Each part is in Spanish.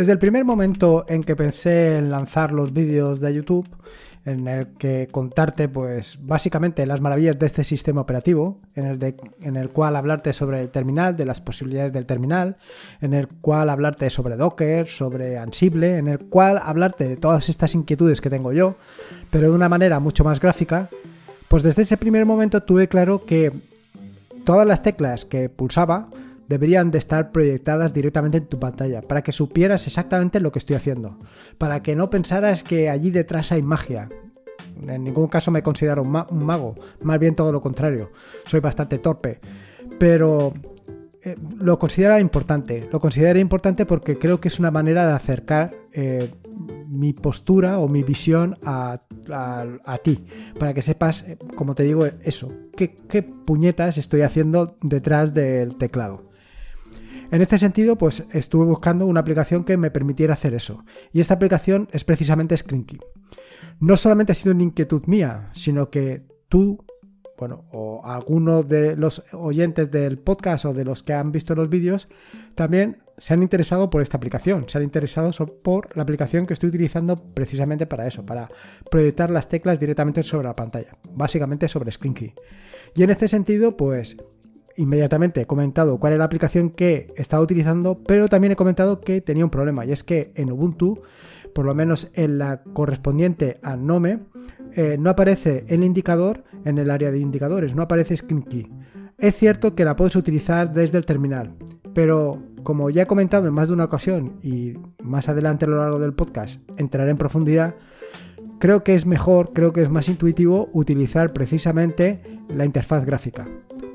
Desde el primer momento en que pensé en lanzar los vídeos de YouTube, en el que contarte, pues, básicamente las maravillas de este sistema operativo, en el, de, en el cual hablarte sobre el terminal, de las posibilidades del terminal, en el cual hablarte sobre Docker, sobre Ansible, en el cual hablarte de todas estas inquietudes que tengo yo, pero de una manera mucho más gráfica, pues desde ese primer momento tuve claro que todas las teclas que pulsaba deberían de estar proyectadas directamente en tu pantalla, para que supieras exactamente lo que estoy haciendo, para que no pensaras que allí detrás hay magia. En ningún caso me considero un, mago, más bien todo lo contrario, soy bastante torpe, pero eh, lo considero importante, lo considero importante porque creo que es una manera de acercar eh, mi postura o mi visión a, ti, para que sepas, eh, como te digo, eso, qué puñetas estoy haciendo detrás del teclado. En este sentido, pues estuve buscando una aplicación que me permitiera hacer eso. Y esta aplicación es precisamente Screenkey. No solamente ha sido una inquietud mía, sino que tú, bueno, o algunos de los oyentes del podcast o de los que han visto los vídeos, también se han interesado por esta aplicación, se han interesado por la aplicación que estoy utilizando precisamente para eso, para proyectar las teclas directamente sobre la pantalla, básicamente sobre Screenkey. Y en este sentido, pues inmediatamente he comentado cuál es la aplicación que estaba utilizando, pero también he comentado que tenía un problema y es que en Ubuntu, por lo menos en la correspondiente a Nome, eh, no aparece el indicador en el área de indicadores, no aparece Screen Key. Es cierto que la puedes utilizar desde el terminal, pero como ya he comentado en más de una ocasión y más adelante a lo largo del podcast entraré en profundidad, creo que es mejor, creo que es más intuitivo utilizar precisamente la interfaz gráfica.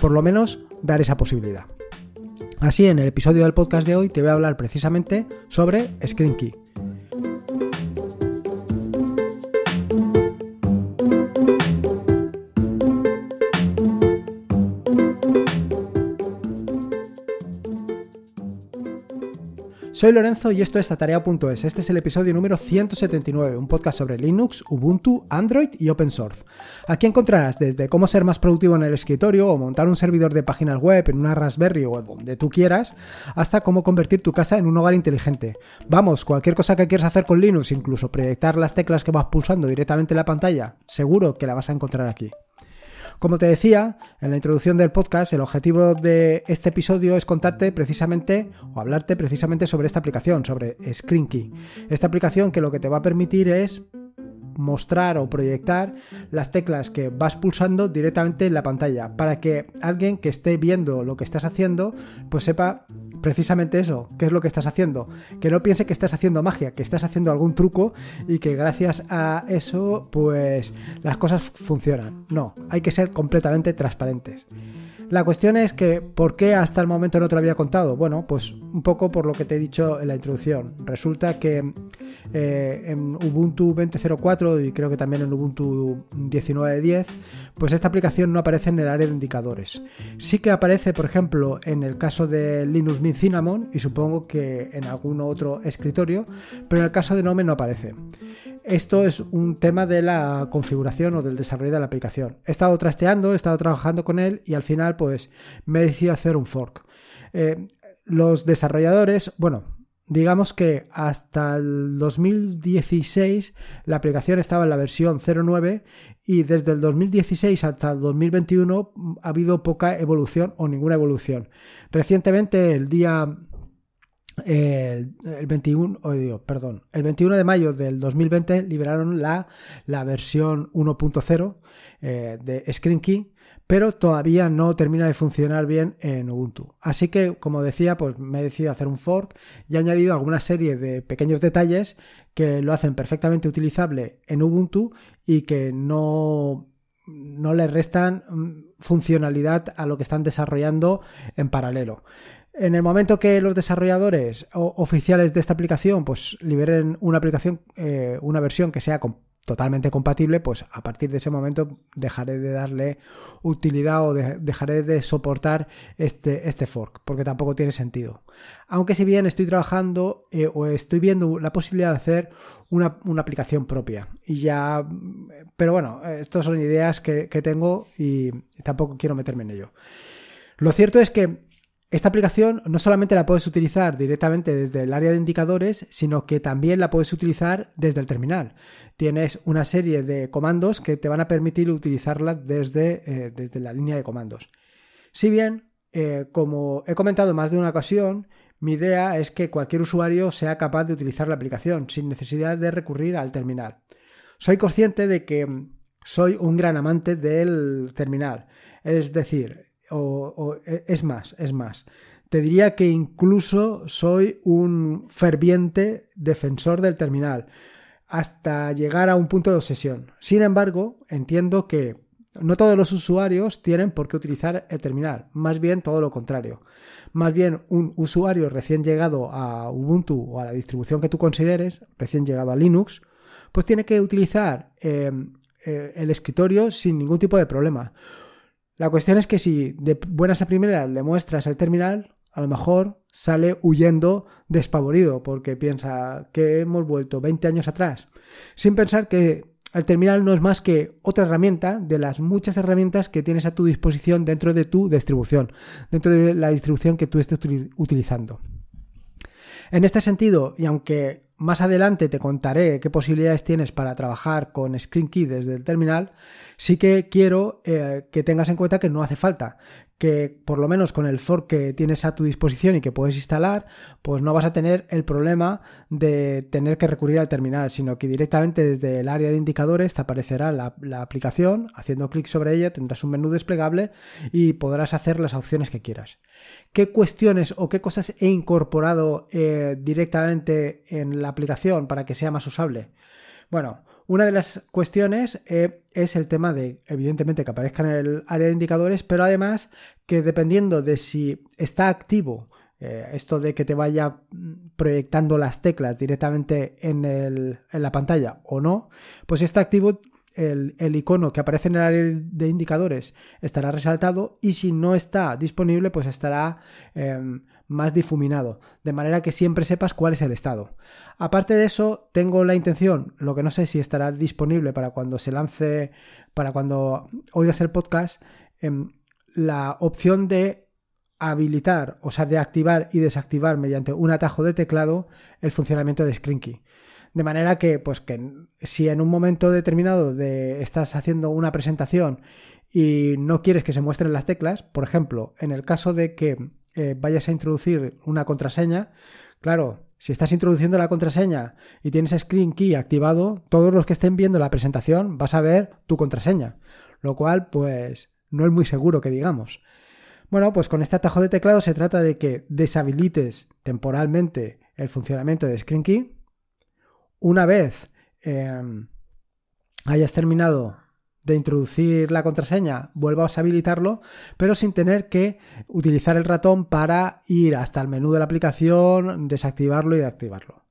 Por lo menos dar esa posibilidad. Así, en el episodio del podcast de hoy te voy a hablar precisamente sobre Screen Key. Soy Lorenzo y esto es Tarea.es. Este es el episodio número 179, un podcast sobre Linux, Ubuntu, Android y Open Source. Aquí encontrarás desde cómo ser más productivo en el escritorio o montar un servidor de páginas web en una Raspberry o donde tú quieras, hasta cómo convertir tu casa en un hogar inteligente. Vamos, cualquier cosa que quieras hacer con Linux, incluso proyectar las teclas que vas pulsando directamente en la pantalla, seguro que la vas a encontrar aquí. Como te decía en la introducción del podcast, el objetivo de este episodio es contarte precisamente o hablarte precisamente sobre esta aplicación, sobre ScreenKey. Esta aplicación que lo que te va a permitir es mostrar o proyectar las teclas que vas pulsando directamente en la pantalla para que alguien que esté viendo lo que estás haciendo pues sepa precisamente eso, qué es lo que estás haciendo, que no piense que estás haciendo magia, que estás haciendo algún truco y que gracias a eso pues las cosas funcionan. No, hay que ser completamente transparentes. La cuestión es que, ¿por qué hasta el momento no te lo había contado? Bueno, pues un poco por lo que te he dicho en la introducción. Resulta que eh, en Ubuntu 20.04 y creo que también en Ubuntu 19.10, pues esta aplicación no aparece en el área de indicadores. Sí que aparece, por ejemplo, en el caso de Linux Mint Cinnamon y supongo que en algún otro escritorio, pero en el caso de Nome no aparece. Esto es un tema de la configuración o del desarrollo de la aplicación. He estado trasteando, he estado trabajando con él y al final pues me he decidido hacer un fork. Eh, los desarrolladores, bueno, digamos que hasta el 2016 la aplicación estaba en la versión 09 y desde el 2016 hasta el 2021 ha habido poca evolución o ninguna evolución. Recientemente, el día el, 21, perdón, el 21 de mayo del 2020 liberaron la, la versión 1.0 eh, de Screen Key, pero todavía no termina de funcionar bien en Ubuntu. Así que, como decía, pues me he decidido hacer un fork y he añadido alguna serie de pequeños detalles que lo hacen perfectamente utilizable en Ubuntu y que no, no le restan mm, funcionalidad a lo que están desarrollando en paralelo. En el momento que los desarrolladores oficiales de esta aplicación pues liberen una aplicación, eh, una versión que sea totalmente compatible, pues a partir de ese momento dejaré de darle utilidad o dejaré de soportar este, este fork, porque tampoco tiene sentido. Aunque si bien estoy trabajando eh, o estoy viendo la posibilidad de hacer una, aplicación propia. Y ya, pero bueno, estas son ideas que, que tengo y tampoco quiero meterme en ello. Lo cierto es que esta aplicación no solamente la puedes utilizar directamente desde el área de indicadores, sino que también la puedes utilizar desde el terminal. Tienes una serie de comandos que te van a permitir utilizarla desde, eh, desde la línea de comandos. Si bien, eh, como he comentado más de una ocasión, mi idea es que cualquier usuario sea capaz de utilizar la aplicación sin necesidad de recurrir al terminal. Soy consciente de que soy un gran amante del terminal. Es decir, e, es más, es más. Te diría que incluso soy un ferviente defensor del terminal, hasta llegar a un punto de obsesión. Sin embargo, entiendo que no todos los usuarios tienen por qué utilizar el terminal, más bien todo lo contrario. Más bien un usuario recién llegado a Ubuntu o a la distribución que tú consideres, recién llegado a Linux, pues tiene que utilizar eh, eh, el escritorio sin ningún tipo de problema. La cuestión es que si de buenas a primeras le muestras el terminal, a lo mejor sale huyendo despavorido porque piensa que hemos vuelto 20 años atrás, sin pensar que el terminal no es más que otra herramienta de las muchas herramientas que tienes a tu disposición dentro de tu distribución, dentro de la distribución que tú estés utilizando. En este sentido, y aunque más adelante te contaré qué posibilidades tienes para trabajar con Screen Key desde el terminal, sí que quiero eh, que tengas en cuenta que no hace falta, que por lo menos con el fork que tienes a tu disposición y que puedes instalar, pues no vas a tener el problema de tener que recurrir al terminal, sino que directamente desde el área de indicadores te aparecerá la, aplicación, haciendo clic sobre ella tendrás un menú desplegable y podrás hacer las opciones que quieras. ¿Qué cuestiones o qué cosas he incorporado eh, directamente en la aplicación para que sea más usable? Bueno, una de las cuestiones eh, es el tema de, evidentemente, que aparezca en el área de indicadores, pero además que dependiendo de si está activo eh, esto de que te vaya proyectando las teclas directamente en, en la pantalla o no, pues si está activo el, icono que aparece en el área de indicadores estará resaltado y si no está disponible pues estará em, más difuminado, de manera que siempre sepas cuál es el estado. Aparte de eso, tengo la intención, lo que no sé si estará disponible para cuando se lance, para cuando oigas el podcast, em, la opción de habilitar, o sea, de activar y desactivar mediante un atajo de teclado el funcionamiento de Screen Key. De manera que, pues que si en un momento determinado de, estás haciendo una presentación y no quieres que se muestren las teclas, por ejemplo, en el caso de que eh, vayas a introducir una contraseña, claro, si estás introduciendo la contraseña y tienes Screen Key activado, todos los que estén viendo la presentación vas a ver tu contraseña, lo cual pues no es muy seguro que digamos. Bueno, pues con este atajo de teclado se trata de que deshabilites temporalmente el funcionamiento de Screen Key una vez em, hayas terminado de introducir la contraseña, vuelvas a habilitarlo, pero sin tener que utilizar el ratón para ir hasta el menú de la aplicación, desactivarlo y activarlo.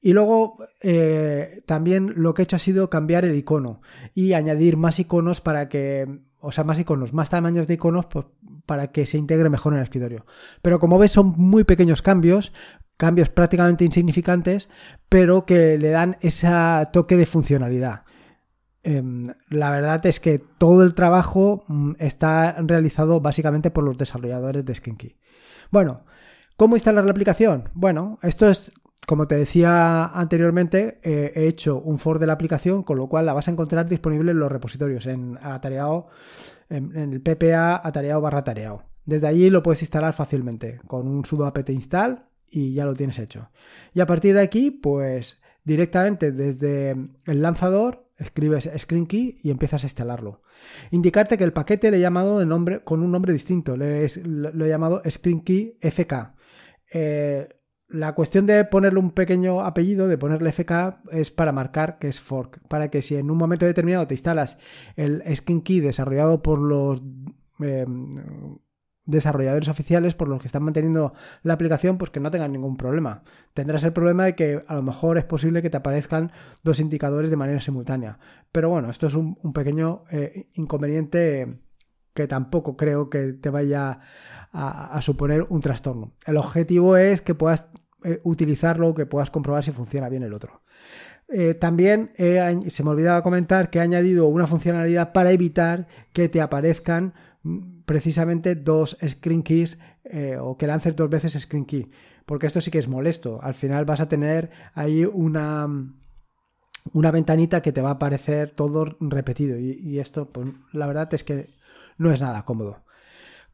Y luego eh, también lo que he hecho ha sido cambiar el icono y añadir más iconos para que, o sea, más iconos, más tamaños de iconos pues, para que se integre mejor en el escritorio. Pero como ves son muy pequeños cambios, cambios prácticamente insignificantes, pero que le dan ese toque de funcionalidad. Em, la verdad es que todo el trabajo mm, está realizado básicamente por los desarrolladores de SkinKey. Bueno, ¿cómo instalar la aplicación? Bueno, esto es, como te decía anteriormente, eh, he hecho un for de la aplicación, con lo cual la vas a encontrar disponible en los repositorios, en atareado, en, el PPA atareado barra tareado. Desde allí lo puedes instalar fácilmente con un sudo apt install y ya lo tienes hecho. Y a partir de aquí, pues directamente desde el lanzador escribes screen key y empiezas a instalarlo. Indicarte que el paquete le he llamado de nombre, con un nombre distinto, le, lo he llamado screen key FK. Eh, la cuestión de ponerle un pequeño apellido, de ponerle FK, es para marcar que es fork, para que si en un momento determinado te instalas el screen key desarrollado por los eh, desarrolladores oficiales por los que están manteniendo la aplicación, pues que no tengan ningún problema. Tendrás el problema de que a lo mejor es posible que te aparezcan dos indicadores de manera simultánea. Pero bueno, esto es un, pequeño eh, inconveniente que tampoco creo que te vaya a, suponer un trastorno. El objetivo es que puedas eh, utilizarlo, que puedas comprobar si funciona bien el otro. Eh, también se me olvidaba comentar que he añadido una funcionalidad para evitar que te aparezcan precisamente dos screen keys eh, o que lances dos veces screen key, porque esto sí que es molesto. Al final vas a tener ahí una, una ventanita que te va a aparecer todo repetido y, esto, pues la verdad es que no es nada cómodo.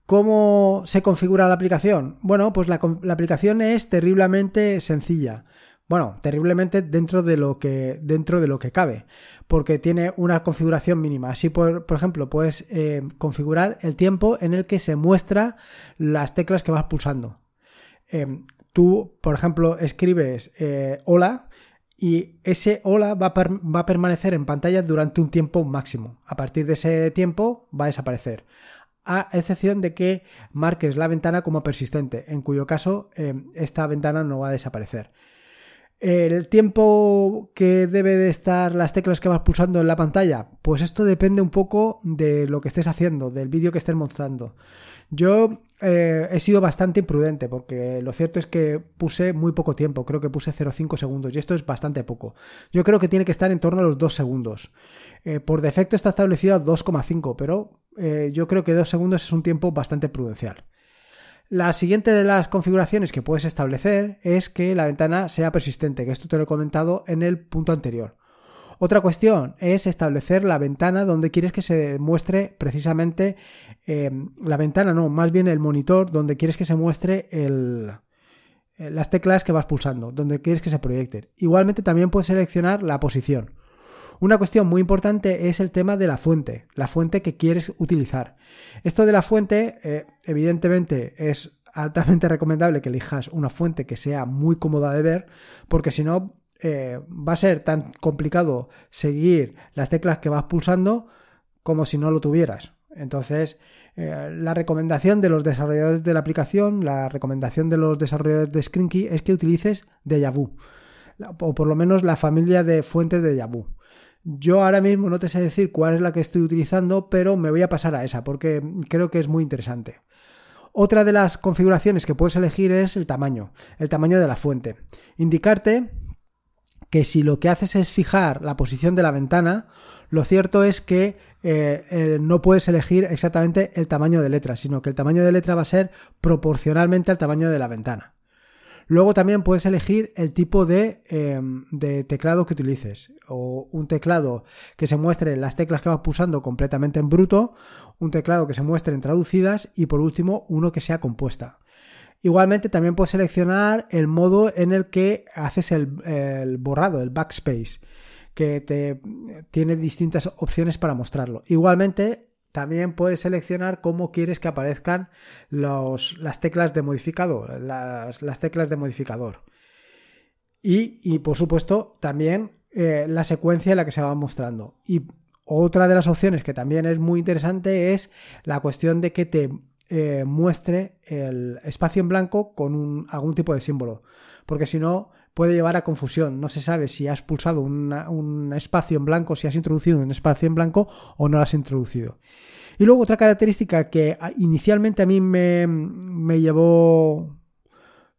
¿Cómo se configura la aplicación? Bueno, pues la, la aplicación es terriblemente sencilla. Bueno, terriblemente dentro de lo que, dentro de lo que cabe, porque tiene una configuración mínima. Así, por, ejemplo, puedes eh, configurar el tiempo en el que se muestra las teclas que vas pulsando. Em, tú, por ejemplo, escribes eh, hola y ese hola va va a permanecer en pantalla durante un tiempo máximo. A partir de ese tiempo va a desaparecer a excepción de que marques la ventana como persistente, en cuyo caso em, esta ventana no va a desaparecer. El tiempo que debe de estar las teclas que vas pulsando en la pantalla, pues esto depende un poco de lo que estés haciendo, del vídeo que estés mostrando. Yo eh, he sido bastante imprudente porque lo cierto es que puse muy poco tiempo, creo que puse 0,5 segundos y esto es bastante poco. Yo creo que tiene que estar en torno a los 2 segundos. Eh, por defecto está establecido a 2,5, pero eh, yo creo que 2 segundos es un tiempo bastante prudencial. La siguiente de las configuraciones que puedes establecer es que la ventana sea persistente, que esto te lo he comentado en el punto anterior. Otra cuestión es establecer la ventana donde quieres que se muestre precisamente em, la ventana, no, más bien el monitor donde quieres que se muestre eh, las teclas que vas pulsando, donde quieres que se proyecten. Igualmente también puedes seleccionar la posición. Una cuestión muy importante es el tema de la fuente, la fuente que quieres utilizar. Esto de la fuente, eh, evidentemente, es altamente recomendable que elijas una fuente que sea muy cómoda de ver, porque si no, eh, va a ser tan complicado seguir las teclas que vas pulsando como si no lo tuvieras. Entonces, eh, la recomendación de los desarrolladores de la aplicación, la recomendación de los desarrolladores de ScreenKey es que utilices Dejavu, o por lo menos la familia de fuentes de Dejavu. Yo ahora mismo no te sé decir cuál es la que estoy utilizando, pero me voy a pasar a esa porque creo que es muy interesante. Otra de las configuraciones que puedes elegir es el tamaño, el tamaño de la fuente. Indicarte que si lo que haces es fijar la posición de la ventana, lo cierto es que eh, no puedes elegir exactamente el tamaño de letra, sino que el tamaño de letra va a ser proporcionalmente al tamaño de la ventana. Luego también puedes elegir el tipo em, de, teclado que utilices. O un teclado que se muestre las teclas que vas pulsando completamente en bruto, un teclado que se muestre en traducidas y por último uno que sea compuesta. Igualmente también puedes seleccionar el modo en el que haces el, el borrado, el backspace, que te tiene distintas opciones para mostrarlo. Igualmente también puedes seleccionar cómo quieres que aparezcan las teclas de modificador, las, teclas de modificador. Y, por supuesto también eh, la secuencia en la que se va mostrando. Y otra de las opciones que también es muy interesante es la cuestión de que te eh, muestre el espacio en blanco con algún tipo de símbolo. Porque si no, puede llevar a confusión. No se sabe si has pulsado un espacio en blanco, si has introducido un espacio en blanco o no lo has introducido. Y luego otra característica que inicialmente a mí me, me llevó,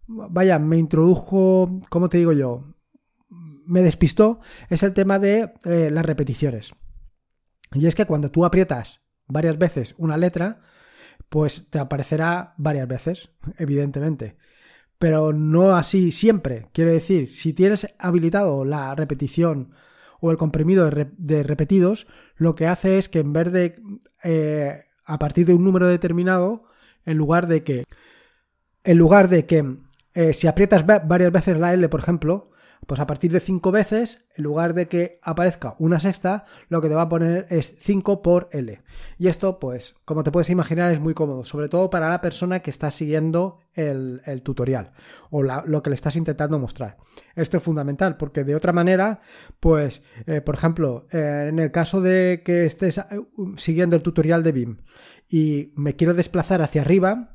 vaya, me introdujo, ¿cómo te digo yo? Me despistó, es el tema de eh, las repeticiones. Y es que cuando tú aprietas varias veces una letra, pues te aparecerá varias veces, evidentemente pero no así siempre. Quiero decir, si tienes habilitado la repetición o el comprimido de, repetidos, lo que hace es que en vez de eh, a partir de un número determinado, en lugar de que en lugar de que eh, si aprietas varias veces la L, por ejemplo, pues a partir de 5 veces, en lugar de que aparezca una sexta, lo que te va a poner es 5 por L. Y esto, pues, como te puedes imaginar, es muy cómodo, sobre todo para la persona que está siguiendo el, tutorial o lo que le estás intentando mostrar. Esto es fundamental, porque de otra manera, pues, eh, por ejemplo, eh, en el caso de que estés eh, siguiendo el tutorial de BIM y me quiero desplazar hacia arriba,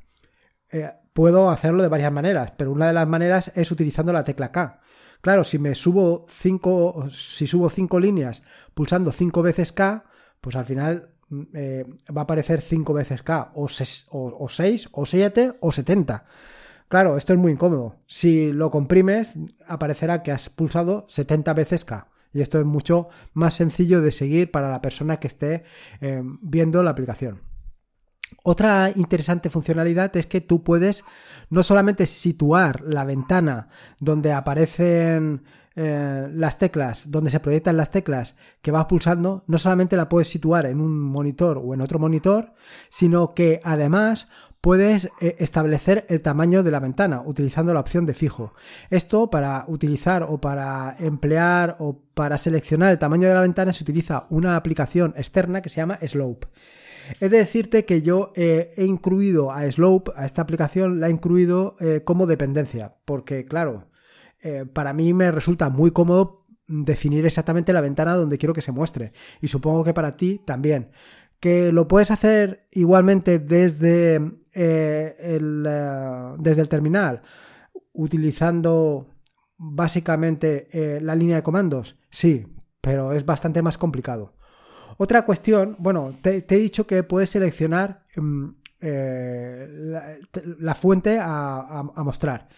puedo hacerlo de varias maneras, pero una de las maneras es utilizando la tecla K. Claro, si me subo cinco, si subo cinco líneas pulsando cinco veces K, pues al final mm, eh, va a aparecer cinco veces K, o, o, 6, o 7, o 70. Claro, esto es muy incómodo. Si lo comprimes, aparecerá que has pulsado 70 veces K. Y esto es mucho más sencillo de seguir para la persona que esté eh, viendo la aplicación. Otra interesante funcionalidad es que tú puedes no solamente situar la ventana donde aparecen eh, las teclas, donde se proyectan las teclas que vas pulsando, no solamente la puedes situar en un monitor o en otro monitor, sino que además puedes eh, establecer el tamaño de la ventana utilizando la opción de fijo. Esto para utilizar o para emplear o para seleccionar el tamaño de la ventana se utiliza una aplicación externa que se llama Slope. He de decirte que yo eh, he incluido a Slope, a esta aplicación, la he incluido eh, como dependencia, porque claro, para mí me resulta muy cómodo definir exactamente la ventana donde quiero que se muestre. Y supongo que para ti también que lo puedes hacer igualmente desde, eh, el, eh, desde el terminal, utilizando básicamente eh, la línea de comandos. Sí, pero es bastante más complicado. Otra cuestión, bueno, te, he dicho que puedes seleccionar mm, la, fuente a, mostrar.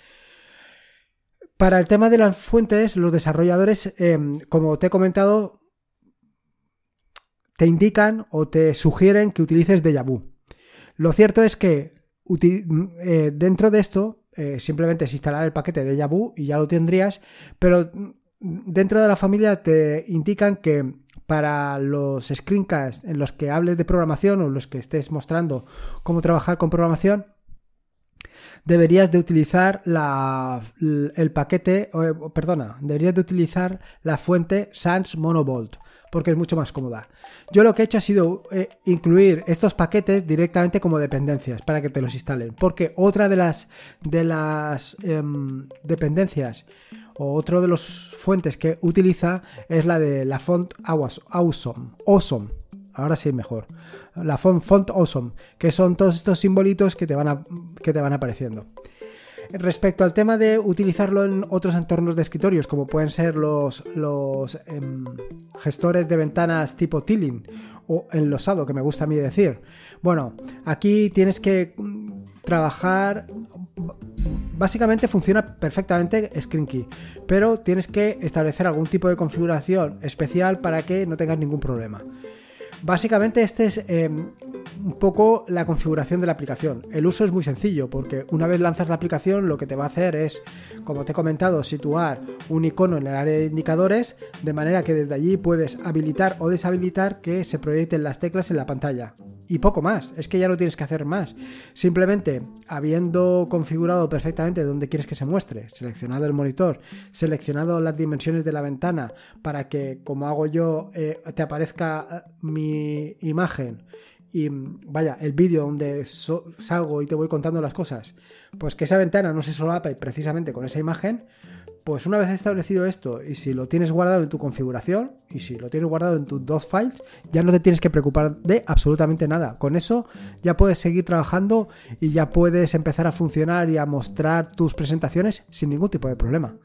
Para el tema de las fuentes, los desarrolladores, como te he comentado, te indican o te sugieren que utilices Deja Vu. Lo cierto es que eh, dentro de esto eh, simplemente es instalar el paquete Deja Vu y ya lo tendrías, pero dentro de la familia te indican que para los screencasts en los que hables de programación o los que estés mostrando cómo trabajar con programación, deberías de utilizar la, el paquete, perdona, deberías de utilizar la fuente Sans Monovolt porque es mucho más cómoda. Yo lo que he hecho ha sido eh, incluir estos paquetes directamente como dependencias para que te los instalen, porque otra de las, de las em, dependencias o otro de los fuentes que utiliza es la de la font Awesome, awesome. Ahora sí mejor. La font, Awesome, que son todos estos simbolitos que te van, que te van apareciendo. Respecto al tema de utilizarlo en otros entornos de escritorios, como pueden ser los, los em, gestores de ventanas tipo Tilling o enlosado, que me gusta a mí decir. Bueno, aquí tienes que mm, trabajar. Básicamente funciona perfectamente ScreenKey, pero tienes que establecer algún tipo de configuración especial para que no tengas ningún problema. Básicamente este es em, un poco la configuración de la aplicación. El uso es muy sencillo porque una vez lanzas la aplicación lo que te va a hacer es, como te he comentado, situar un icono en el área de indicadores de manera que desde allí puedes habilitar o deshabilitar que se proyecten las teclas en la pantalla y poco más. Es que ya no tienes que hacer más. Simplemente habiendo configurado perfectamente dónde quieres que se muestre, seleccionado el monitor, seleccionado las dimensiones de la ventana para que, como hago yo, eh, te aparezca eh, mi imagen y vaya, el vídeo donde salgo y te voy contando las cosas, pues que esa ventana no se solapa precisamente con esa imagen, pues una vez establecido esto y si lo tienes guardado en tu configuración y si lo tienes guardado en tus dos files, ya no te tienes que preocupar de absolutamente nada. Con eso ya puedes seguir trabajando y ya puedes empezar a funcionar y a mostrar tus presentaciones sin ningún tipo de problema.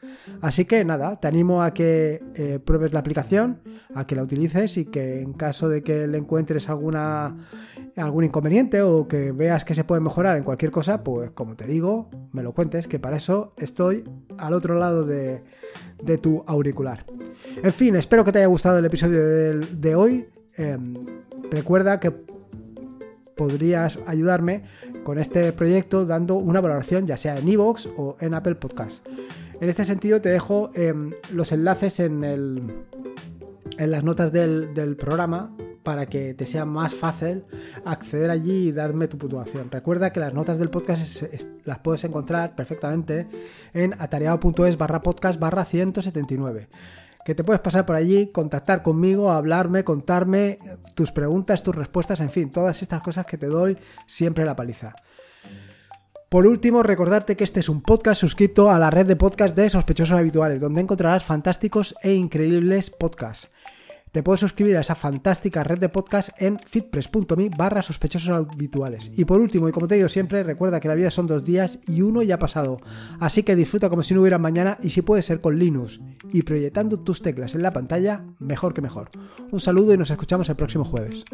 Así que nada, te animo a que eh, pruebes la aplicación, a que la utilices y que en caso de que le encuentres alguna algún inconveniente o que veas que se puede mejorar en cualquier cosa, pues como te digo, me lo cuentes, que para eso estoy al otro lado de, tu auricular. En fin, espero que te haya gustado el episodio de, hoy. Em, recuerda que podrías ayudarme con este proyecto dando una valoración ya sea en iVoox o en Apple Podcast. En este sentido te dejo em, los enlaces en, el, en las notas del, programa para que te sea más fácil acceder allí y darme tu puntuación. Recuerda que las notas del podcast las puedes encontrar perfectamente en atareado.es barra podcast barra 179 que te puedes pasar por allí, contactar conmigo, hablarme, contarme tus preguntas, tus respuestas, en fin, todas estas cosas que te doy siempre la paliza. Por último, recordarte que este es un podcast suscrito a la red de podcast de sospechosos habituales, donde encontrarás fantásticos e increíbles podcasts te puedes suscribir a esa fantástica red de podcast en fitpress.me barra habituales. Y por último, y como te digo siempre, recuerda que la vida son dos días y uno ya ha pasado. Así que disfruta como si no hubiera mañana y si puede ser con Linux y proyectando tus teclas en la pantalla, mejor que mejor. Un saludo y nos escuchamos el próximo jueves.